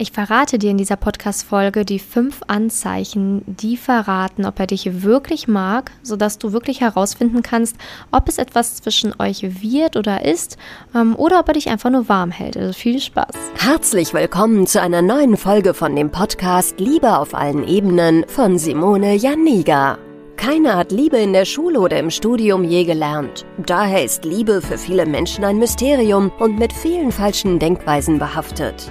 Ich verrate dir in dieser Podcast-Folge die fünf Anzeichen, die verraten, ob er dich wirklich mag, sodass du wirklich herausfinden kannst, ob es etwas zwischen euch wird oder ist ähm, oder ob er dich einfach nur warm hält. Also viel Spaß. Herzlich willkommen zu einer neuen Folge von dem Podcast Liebe auf allen Ebenen von Simone Janiga. Keiner hat Liebe in der Schule oder im Studium je gelernt. Daher ist Liebe für viele Menschen ein Mysterium und mit vielen falschen Denkweisen behaftet.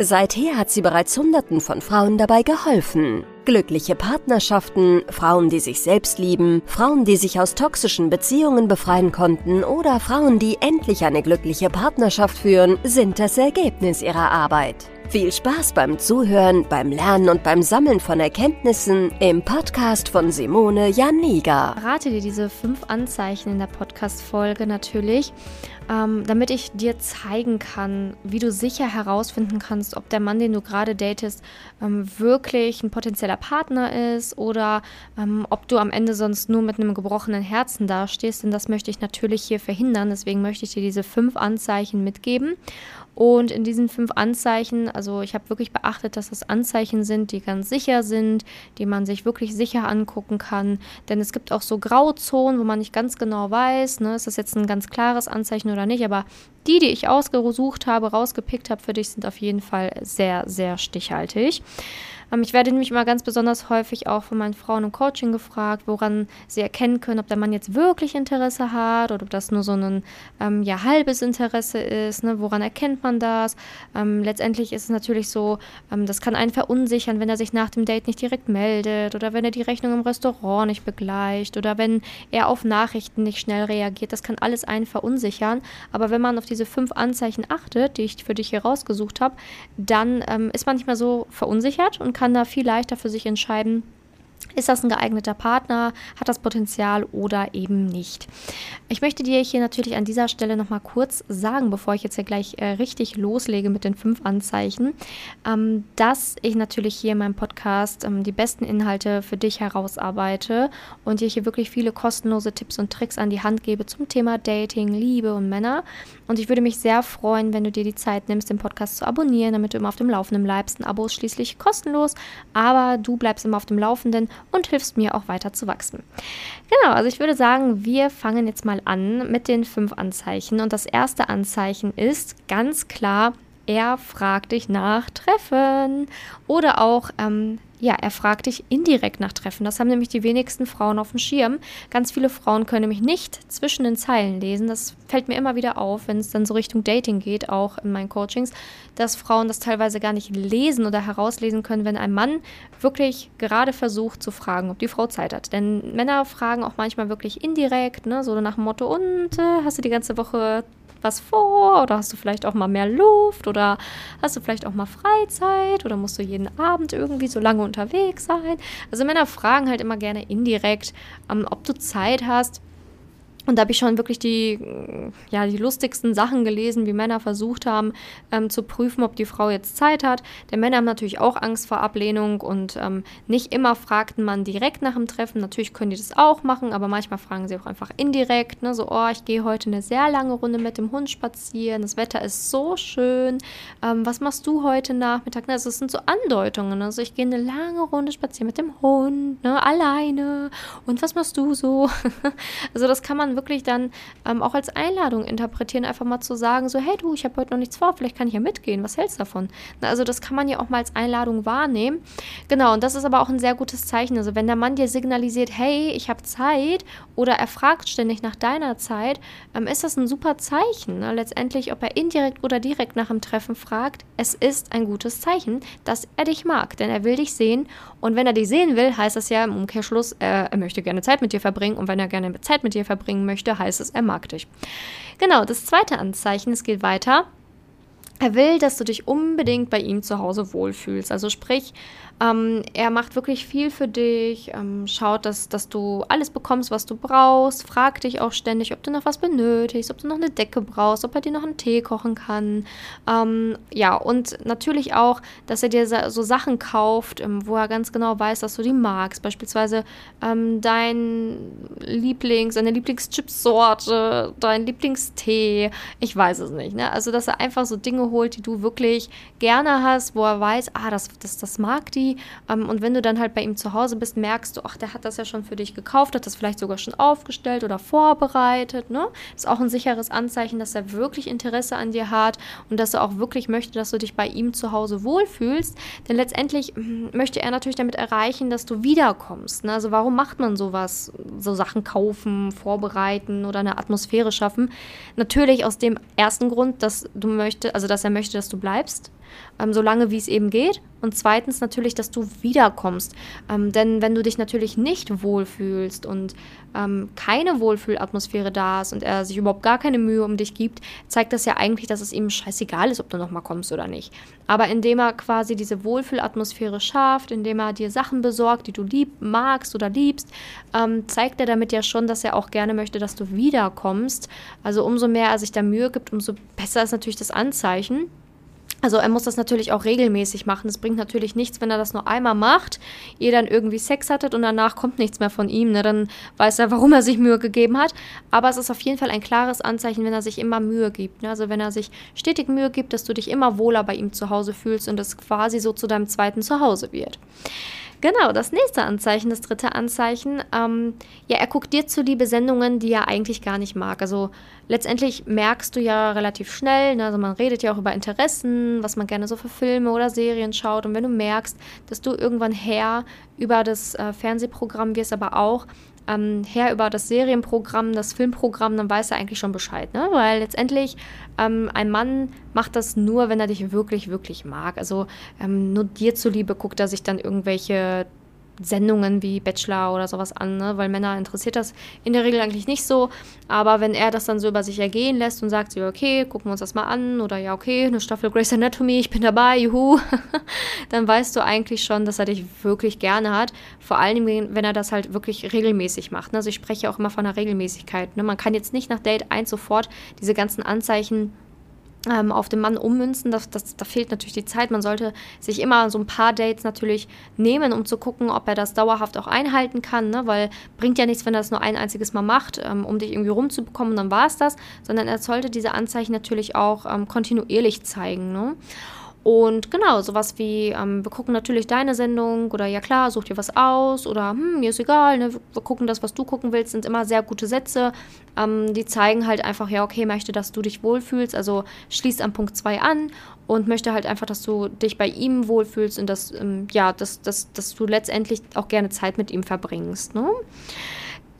Seither hat sie bereits Hunderten von Frauen dabei geholfen. Glückliche Partnerschaften, Frauen, die sich selbst lieben, Frauen, die sich aus toxischen Beziehungen befreien konnten oder Frauen, die endlich eine glückliche Partnerschaft führen, sind das Ergebnis ihrer Arbeit. Viel Spaß beim Zuhören, beim Lernen und beim Sammeln von Erkenntnissen im Podcast von Simone Janiga. Rate dir diese fünf Anzeichen in der Podcast-Folge natürlich, ähm, damit ich dir zeigen kann, wie du sicher herausfinden kannst, ob der Mann, den du gerade datest, ähm, wirklich ein potenzieller Partner ist oder ähm, ob du am Ende sonst nur mit einem gebrochenen Herzen dastehst. Denn das möchte ich natürlich hier verhindern. Deswegen möchte ich dir diese fünf Anzeichen mitgeben. Und in diesen fünf Anzeichen, also ich habe wirklich beachtet, dass das Anzeichen sind, die ganz sicher sind, die man sich wirklich sicher angucken kann. Denn es gibt auch so Grauzonen, wo man nicht ganz genau weiß, ne, ist das jetzt ein ganz klares Anzeichen oder nicht. Aber die, die ich ausgesucht habe, rausgepickt habe für dich, sind auf jeden Fall sehr, sehr stichhaltig. Ähm, ich werde nämlich immer ganz besonders häufig auch von meinen Frauen im Coaching gefragt, woran sie erkennen können, ob der Mann jetzt wirklich Interesse hat oder ob das nur so ein ähm, ja, halbes Interesse ist. Ne? Woran erkennt man das? Ähm, letztendlich ist es natürlich so, ähm, das kann einen verunsichern, wenn er sich nach dem Date nicht direkt meldet oder wenn er die Rechnung im Restaurant nicht begleicht oder wenn er auf Nachrichten nicht schnell reagiert. Das kann alles einen verunsichern. Aber wenn man auf diese fünf Anzeichen achtet, die ich für dich hier rausgesucht habe, dann ähm, ist man nicht mehr so verunsichert und kann da viel leichter für sich entscheiden, ist das ein geeigneter Partner? Hat das Potenzial oder eben nicht? Ich möchte dir hier natürlich an dieser Stelle nochmal kurz sagen, bevor ich jetzt hier gleich äh, richtig loslege mit den fünf Anzeichen, ähm, dass ich natürlich hier in meinem Podcast ähm, die besten Inhalte für dich herausarbeite und dir hier wirklich viele kostenlose Tipps und Tricks an die Hand gebe zum Thema Dating, Liebe und Männer. Und ich würde mich sehr freuen, wenn du dir die Zeit nimmst, den Podcast zu abonnieren, damit du immer auf dem Laufenden bleibst. Ein Abo ist schließlich kostenlos, aber du bleibst immer auf dem Laufenden und hilfst mir auch weiter zu wachsen. Genau, also ich würde sagen, wir fangen jetzt mal an mit den fünf Anzeichen. Und das erste Anzeichen ist ganz klar, er fragt dich nach Treffen. Oder auch, ähm, ja, er fragt dich indirekt nach Treffen. Das haben nämlich die wenigsten Frauen auf dem Schirm. Ganz viele Frauen können nämlich nicht zwischen den Zeilen lesen. Das fällt mir immer wieder auf, wenn es dann so Richtung Dating geht, auch in meinen Coachings, dass Frauen das teilweise gar nicht lesen oder herauslesen können, wenn ein Mann wirklich gerade versucht zu fragen, ob die Frau Zeit hat. Denn Männer fragen auch manchmal wirklich indirekt, ne, so nach dem Motto, und äh, hast du die ganze Woche was vor oder hast du vielleicht auch mal mehr Luft oder hast du vielleicht auch mal Freizeit oder musst du jeden Abend irgendwie so lange unterwegs sein? Also Männer fragen halt immer gerne indirekt, ähm, ob du Zeit hast. Und da habe ich schon wirklich die, ja, die lustigsten Sachen gelesen, wie Männer versucht haben ähm, zu prüfen, ob die Frau jetzt Zeit hat. Denn Männer haben natürlich auch Angst vor Ablehnung und ähm, nicht immer fragten man direkt nach dem Treffen. Natürlich können die das auch machen, aber manchmal fragen sie auch einfach indirekt. Ne? So, oh, ich gehe heute eine sehr lange Runde mit dem Hund spazieren. Das Wetter ist so schön. Ähm, was machst du heute Nachmittag? Also es sind so Andeutungen. Also ich gehe eine lange Runde spazieren mit dem Hund, ne? alleine. Und was machst du so? also das kann man wirklich dann ähm, auch als Einladung interpretieren, einfach mal zu sagen, so, hey du, ich habe heute noch nichts vor, vielleicht kann ich ja mitgehen, was hältst du davon? Na, also das kann man ja auch mal als Einladung wahrnehmen. Genau, und das ist aber auch ein sehr gutes Zeichen. Also wenn der Mann dir signalisiert, hey, ich habe Zeit oder er fragt ständig nach deiner Zeit, ähm, ist das ein super Zeichen. Ne? Letztendlich, ob er indirekt oder direkt nach dem Treffen fragt, es ist ein gutes Zeichen, dass er dich mag, denn er will dich sehen und wenn er dich sehen will, heißt das ja im Umkehrschluss, äh, er möchte gerne Zeit mit dir verbringen und wenn er gerne Zeit mit dir verbringen möchte, heißt es, er mag dich. Genau, das zweite Anzeichen, es geht weiter. Er will, dass du dich unbedingt bei ihm zu Hause wohlfühlst. Also sprich, ähm, er macht wirklich viel für dich, ähm, schaut, dass, dass du alles bekommst, was du brauchst, fragt dich auch ständig, ob du noch was benötigst, ob du noch eine Decke brauchst, ob er dir noch einen Tee kochen kann. Ähm, ja, und natürlich auch, dass er dir so Sachen kauft, ähm, wo er ganz genau weiß, dass du die magst. Beispielsweise ähm, dein Lieblings, deine Lieblingschipsorte, dein Lieblingstee, ich weiß es nicht. Ne? Also, dass er einfach so Dinge holt, die du wirklich gerne hast, wo er weiß, ah, das, das, das mag die ähm, und wenn du dann halt bei ihm zu Hause bist, merkst du, ach, der hat das ja schon für dich gekauft, hat das vielleicht sogar schon aufgestellt oder vorbereitet. Ne? Ist auch ein sicheres Anzeichen, dass er wirklich Interesse an dir hat und dass er auch wirklich möchte, dass du dich bei ihm zu Hause wohlfühlst. Denn letztendlich hm, möchte er natürlich damit erreichen, dass du wiederkommst. Ne? Also warum macht man sowas? So Sachen kaufen, vorbereiten oder eine Atmosphäre schaffen? Natürlich aus dem ersten Grund, dass du möchtest, also dass er möchte, dass du bleibst ähm, solange wie es eben geht. Und zweitens natürlich, dass du wiederkommst. Ähm, denn wenn du dich natürlich nicht wohlfühlst und ähm, keine Wohlfühlatmosphäre da ist und er sich überhaupt gar keine Mühe um dich gibt, zeigt das ja eigentlich, dass es ihm scheißegal ist, ob du nochmal kommst oder nicht. Aber indem er quasi diese Wohlfühlatmosphäre schafft, indem er dir Sachen besorgt, die du lieb, magst oder liebst, ähm, zeigt er damit ja schon, dass er auch gerne möchte, dass du wiederkommst. Also umso mehr er sich da Mühe gibt, umso besser ist natürlich das Anzeichen. Also er muss das natürlich auch regelmäßig machen. Es bringt natürlich nichts, wenn er das nur einmal macht, ihr dann irgendwie Sex hattet und danach kommt nichts mehr von ihm. Ne? Dann weiß er, warum er sich Mühe gegeben hat. Aber es ist auf jeden Fall ein klares Anzeichen, wenn er sich immer Mühe gibt. Ne? Also wenn er sich stetig Mühe gibt, dass du dich immer wohler bei ihm zu Hause fühlst und es quasi so zu deinem zweiten Zuhause wird. Genau, das nächste Anzeichen, das dritte Anzeichen. Ähm, ja, er guckt dir zuliebe Sendungen, die er eigentlich gar nicht mag. Also letztendlich merkst du ja relativ schnell, ne, also man redet ja auch über Interessen, was man gerne so für Filme oder Serien schaut. Und wenn du merkst, dass du irgendwann her über das äh, Fernsehprogramm wirst, aber auch ähm, her über das Serienprogramm, das Filmprogramm, dann weiß er eigentlich schon Bescheid. Ne? Weil letztendlich ähm, ein Mann macht das nur, wenn er dich wirklich, wirklich mag. Also ähm, nur dir zuliebe guckt er sich dann irgendwelche Sendungen wie Bachelor oder sowas an, ne? weil Männer interessiert das in der Regel eigentlich nicht so. Aber wenn er das dann so über sich ergehen lässt und sagt, ja, okay, gucken wir uns das mal an oder ja, okay, eine Staffel Grey's Anatomy, ich bin dabei, juhu, dann weißt du eigentlich schon, dass er dich wirklich gerne hat. Vor allem, wenn er das halt wirklich regelmäßig macht. Ne? Also ich spreche auch immer von einer Regelmäßigkeit. Ne? Man kann jetzt nicht nach Date 1 sofort diese ganzen Anzeichen ähm, auf den Mann ummünzen. Das, das, da fehlt natürlich die Zeit. Man sollte sich immer so ein paar Dates natürlich nehmen, um zu gucken, ob er das dauerhaft auch einhalten kann. Ne? Weil bringt ja nichts, wenn er das nur ein einziges Mal macht, ähm, um dich irgendwie rumzubekommen, dann war es das. Sondern er sollte diese Anzeichen natürlich auch ähm, kontinuierlich zeigen. Ne? Und genau, sowas wie, ähm, wir gucken natürlich deine Sendung oder ja klar, such dir was aus oder hm, mir ist egal, ne, wir gucken das, was du gucken willst, sind immer sehr gute Sätze. Ähm, die zeigen halt einfach, ja, okay, möchte, dass du dich wohlfühlst, also schließt am Punkt 2 an und möchte halt einfach, dass du dich bei ihm wohlfühlst und dass, ähm, ja, dass, dass, dass du letztendlich auch gerne Zeit mit ihm verbringst. Ne?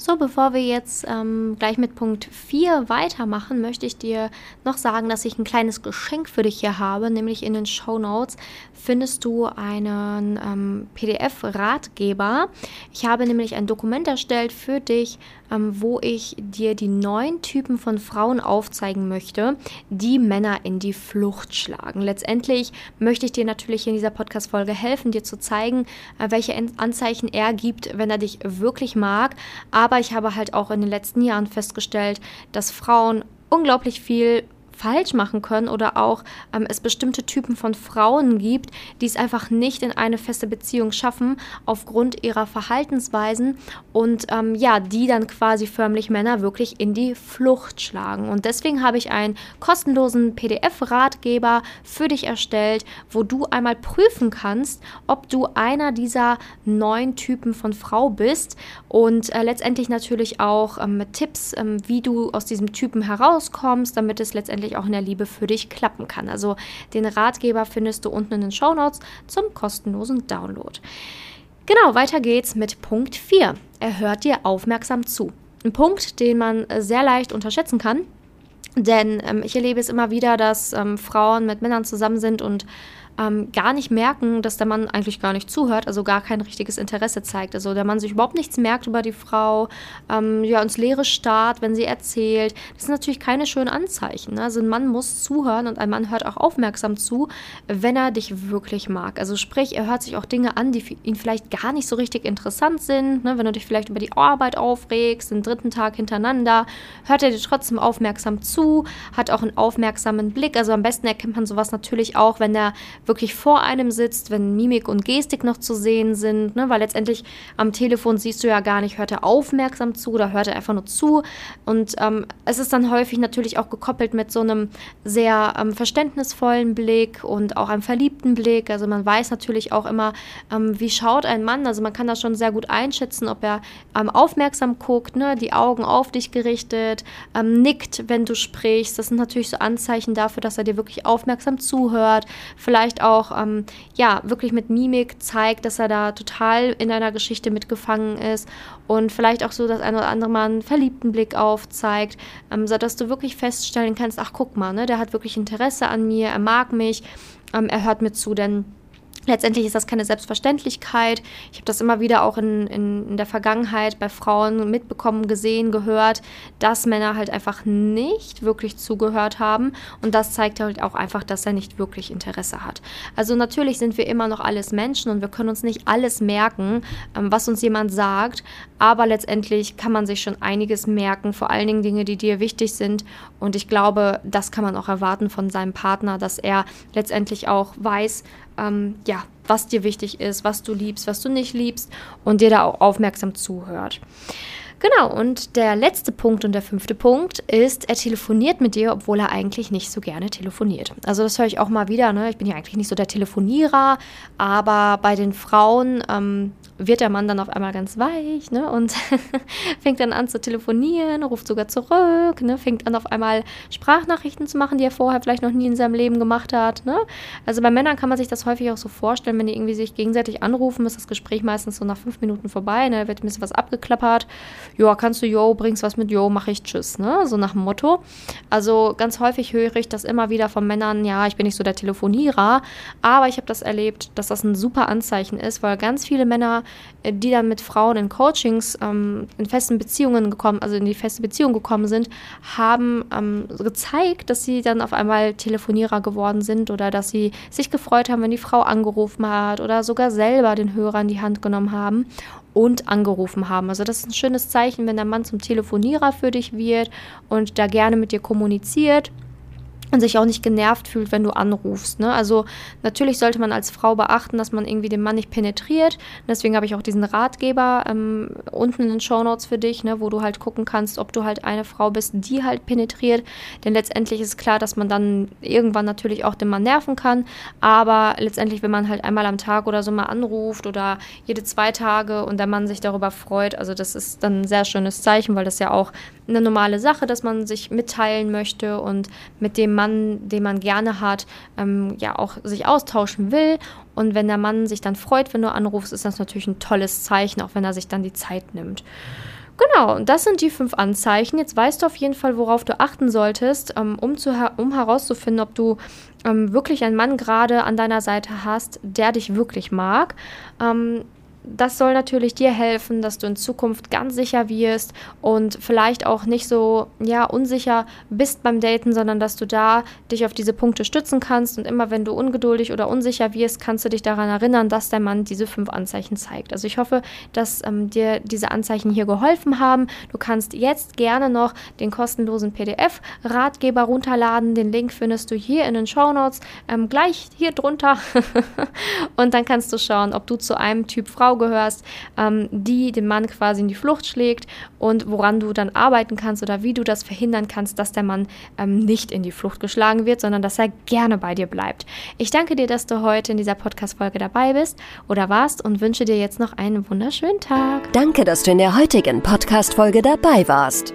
So, bevor wir jetzt ähm, gleich mit Punkt 4 weitermachen, möchte ich dir noch sagen, dass ich ein kleines Geschenk für dich hier habe, nämlich in den Show Notes findest du einen ähm, PDF-Ratgeber. Ich habe nämlich ein Dokument erstellt für dich, ähm, wo ich dir die neun Typen von Frauen aufzeigen möchte, die Männer in die Flucht schlagen. Letztendlich möchte ich dir natürlich in dieser Podcast-Folge helfen, dir zu zeigen, äh, welche Anzeichen er gibt, wenn er dich wirklich mag. Aber ich habe halt auch in den letzten Jahren festgestellt, dass Frauen unglaublich viel falsch machen können oder auch ähm, es bestimmte Typen von Frauen gibt, die es einfach nicht in eine feste Beziehung schaffen aufgrund ihrer Verhaltensweisen und ähm, ja, die dann quasi förmlich Männer wirklich in die Flucht schlagen. Und deswegen habe ich einen kostenlosen PDF-Ratgeber für dich erstellt, wo du einmal prüfen kannst, ob du einer dieser neun Typen von Frau bist und äh, letztendlich natürlich auch ähm, mit Tipps, ähm, wie du aus diesem Typen herauskommst, damit es letztendlich letztendlich auch in der Liebe für dich klappen kann. Also den Ratgeber findest du unten in den Show Notes zum kostenlosen Download. Genau, weiter geht's mit Punkt 4. Er hört dir aufmerksam zu. Ein Punkt, den man sehr leicht unterschätzen kann, denn ähm, ich erlebe es immer wieder, dass ähm, Frauen mit Männern zusammen sind und ähm, gar nicht merken, dass der Mann eigentlich gar nicht zuhört, also gar kein richtiges Interesse zeigt. Also der Mann sich überhaupt nichts merkt über die Frau, ähm, ja, ins Leere starrt, wenn sie erzählt. Das sind natürlich keine schönen Anzeichen. Ne? Also ein Mann muss zuhören und ein Mann hört auch aufmerksam zu, wenn er dich wirklich mag. Also sprich, er hört sich auch Dinge an, die für ihn vielleicht gar nicht so richtig interessant sind. Ne? Wenn du dich vielleicht über die Arbeit aufregst, den dritten Tag hintereinander, hört er dir trotzdem aufmerksam zu, hat auch einen aufmerksamen Blick. Also am besten erkennt man sowas natürlich auch, wenn er wirklich vor einem sitzt, wenn Mimik und Gestik noch zu sehen sind, ne? weil letztendlich am Telefon siehst du ja gar nicht, hört er aufmerksam zu oder hört er einfach nur zu. Und ähm, es ist dann häufig natürlich auch gekoppelt mit so einem sehr ähm, verständnisvollen Blick und auch einem verliebten Blick. Also man weiß natürlich auch immer, ähm, wie schaut ein Mann. Also man kann das schon sehr gut einschätzen, ob er ähm, aufmerksam guckt, ne? die Augen auf dich gerichtet, ähm, nickt, wenn du sprichst. Das sind natürlich so Anzeichen dafür, dass er dir wirklich aufmerksam zuhört. Vielleicht auch, ähm, ja, wirklich mit Mimik zeigt, dass er da total in deiner Geschichte mitgefangen ist und vielleicht auch so das ein oder andere Mal einen verliebten Blick aufzeigt, ähm, sodass du wirklich feststellen kannst, ach guck mal, ne, der hat wirklich Interesse an mir, er mag mich, ähm, er hört mir zu, denn Letztendlich ist das keine Selbstverständlichkeit. Ich habe das immer wieder auch in, in, in, der Vergangenheit bei Frauen mitbekommen, gesehen, gehört, dass Männer halt einfach nicht wirklich zugehört haben. Und das zeigt halt auch einfach, dass er nicht wirklich Interesse hat. Also natürlich sind wir immer noch alles Menschen und wir können uns nicht alles merken, ähm, was uns jemand sagt. Aber letztendlich kann man sich schon einiges merken, vor allen Dingen Dinge, die dir wichtig sind. Und ich glaube, das kann man auch erwarten von seinem Partner, dass er letztendlich auch weiß, ähm, ja, was dir wichtig ist, was du liebst, was du nicht liebst und dir da auch aufmerksam zuhört. Genau, und der letzte Punkt und der fünfte Punkt ist, er telefoniert mit dir, obwohl er eigentlich nicht so gerne telefoniert. Also das höre ich auch mal wieder, ne? ich bin ja eigentlich nicht so der Telefonierer, aber bei den Frauen ähm, wird der Mann dann auf einmal ganz weich ne? und fängt dann an zu telefonieren, ruft sogar zurück, ne? fängt an auf einmal Sprachnachrichten zu machen, die er vorher vielleicht noch nie in seinem Leben gemacht hat. Ne? Also bei Männern kann man sich das häufig auch so vorstellen, wenn die irgendwie sich gegenseitig anrufen, ist das Gespräch meistens so nach fünf Minuten vorbei, ne? wird ein bisschen was abgeklappert. Ja, kannst du, yo, bringst was mit, yo, mach ich, tschüss, ne? so nach dem Motto. Also ganz häufig höre ich das immer wieder von Männern, ja, ich bin nicht so der Telefonierer, aber ich habe das erlebt, dass das ein super Anzeichen ist, weil ganz viele Männer äh, die dann mit Frauen in Coachings ähm, in festen Beziehungen gekommen, also in die feste Beziehung gekommen sind, haben ähm, gezeigt, dass sie dann auf einmal Telefonierer geworden sind oder dass sie sich gefreut haben, wenn die Frau angerufen hat oder sogar selber den Hörer in die Hand genommen haben und angerufen haben. Also das ist ein schönes Zeichen, wenn der Mann zum Telefonierer für dich wird und da gerne mit dir kommuniziert und sich auch nicht genervt fühlt, wenn du anrufst. Ne? Also natürlich sollte man als Frau beachten, dass man irgendwie den Mann nicht penetriert. Deswegen habe ich auch diesen Ratgeber ähm, unten in den Show Notes für dich, ne, wo du halt gucken kannst, ob du halt eine Frau bist, die halt penetriert. Denn letztendlich ist klar, dass man dann irgendwann natürlich auch den Mann nerven kann. Aber letztendlich, wenn man halt einmal am Tag oder so mal anruft oder jede zwei Tage und der Mann sich darüber freut, also das ist dann ein sehr schönes Zeichen, weil das ja auch eine normale Sache, dass man sich mitteilen möchte und mit dem Mann, den man gerne hat, ähm, ja auch sich austauschen will. Und wenn der Mann sich dann freut, wenn du anrufst, ist das natürlich ein tolles Zeichen, auch wenn er sich dann die Zeit nimmt. Genau, das sind die fünf Anzeichen. Jetzt weißt du auf jeden Fall, worauf du achten solltest, ähm, um, zu, um herauszufinden, ob du ähm, wirklich einen Mann gerade an deiner Seite hast, der dich wirklich mag. Das soll natürlich dir helfen, dass du in Zukunft ganz sicher wirst und vielleicht auch nicht so ja unsicher bist beim Daten, sondern dass du da dich auf diese Punkte stützen kannst und immer wenn du ungeduldig oder unsicher wirst, kannst du dich daran erinnern, dass der Mann diese fünf Anzeichen zeigt. Also ich hoffe, dass ähm, dir diese Anzeichen hier geholfen haben. Du kannst jetzt gerne noch den kostenlosen PDF-Ratgeber runterladen. Den Link findest du hier in den Show Notes ähm, gleich hier drunter und dann kannst du schauen, ob du zu einem Typ Frau Frau gehörst, ähm, die den Mann quasi in die Flucht schlägt und woran du dann arbeiten kannst oder wie du das verhindern kannst, dass der Mann ähm, nicht in die Flucht geschlagen wird, sondern dass er gerne bei dir bleibt. Ich danke dir, dass du heute in dieser Podcast-Folge dabei bist oder warst und wünsche dir jetzt noch einen wunderschönen Tag. Danke, dass du in der heutigen Podcast-Folge dabei warst.